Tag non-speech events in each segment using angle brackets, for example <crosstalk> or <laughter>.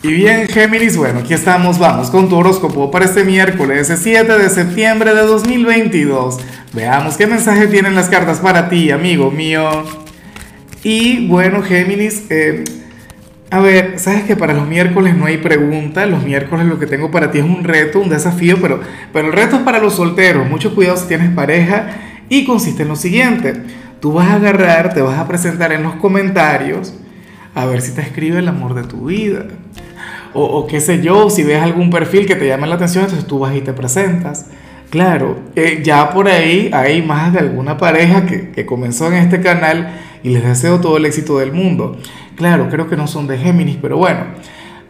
Y bien, Géminis, bueno, aquí estamos, vamos con tu horóscopo para este miércoles 7 de septiembre de 2022. Veamos qué mensaje tienen las cartas para ti, amigo mío. Y bueno, Géminis, eh, a ver, sabes que para los miércoles no hay pregunta, los miércoles lo que tengo para ti es un reto, un desafío, pero, pero el reto es para los solteros, mucho cuidado si tienes pareja y consiste en lo siguiente, tú vas a agarrar, te vas a presentar en los comentarios, a ver si te escribe el amor de tu vida o, qué sé yo, si ves algún perfil que te llama la atención, entonces tú vas y te presentas. Claro, eh, ya por ahí hay más de alguna pareja que, que, comenzó en este canal y les deseo todo el éxito del mundo. Claro, creo que no son de Géminis, pero bueno.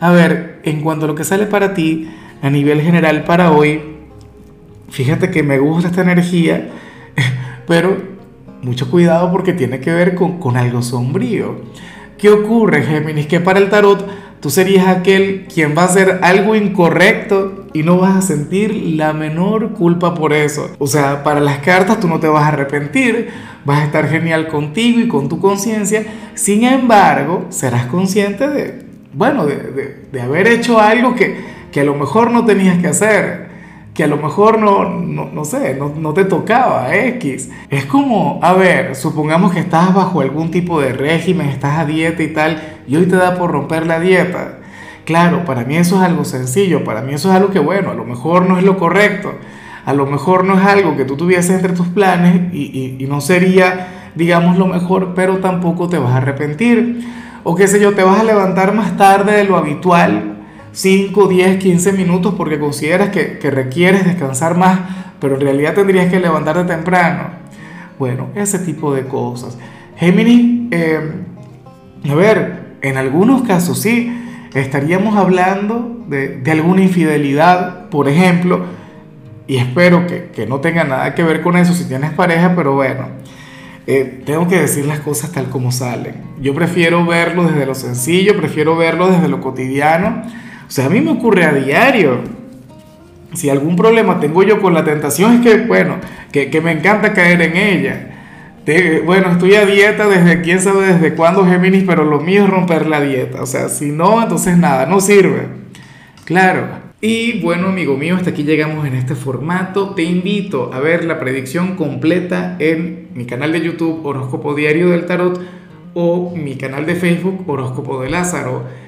A ver, en cuanto a lo que sale para ti, a nivel general para hoy, fíjate que me gusta esta energía, <laughs> pero mucho cuidado porque tiene que ver con, con algo sombrío. ¿Qué ocurre, Géminis? Que para el tarot tú serías aquel quien va a hacer algo incorrecto y no vas a sentir la menor culpa por eso. O sea, para las cartas tú no te vas a arrepentir, vas a estar genial contigo y con tu conciencia. Sin embargo, serás consciente de, bueno, de, de, haber hecho algo que, que a lo mejor no tenías que hacer que a lo mejor no, no, no sé, no, no, te tocaba X. Es como, a ver, supongamos que estás bajo algún tipo de régimen, estás a dieta y tal, y hoy te da por romper la dieta. Claro, para mí eso es algo sencillo, para mí eso es algo que, bueno, a lo mejor no es lo correcto, a lo mejor no es algo que tú tuvieses entre tus planes y, y, y no sería, digamos, lo mejor, pero tampoco te vas a arrepentir. O qué sé yo, te vas a levantar más tarde de lo habitual 5, 10, 15 minutos porque consideras que, que, requieres descansar más, pero en realidad tendrías que levantarte temprano. Bueno, ese tipo de cosas. Géminis, eh, a ver, en algunos casos sí, estaríamos hablando de, de alguna infidelidad, por ejemplo, y espero que, que, no tenga nada que ver con eso si tienes pareja, pero bueno, eh, tengo que decir las cosas tal como salen. Yo prefiero verlo desde lo sencillo, prefiero verlo desde lo cotidiano o sea, a mí me ocurre a diario. Si algún problema tengo yo con la tentación es que, bueno, que, me encanta caer en ella. bueno, estoy a dieta desde quién sabe desde cuándo Géminis, pero lo mío es romper la dieta. O sea, si no, entonces nada, no sirve. Claro. Y bueno, amigo mío, hasta aquí llegamos en este formato. Te invito a ver la predicción completa en mi canal de YouTube Horóscopo Diario del Tarot o mi canal de Facebook Horóscopo de Lázaro.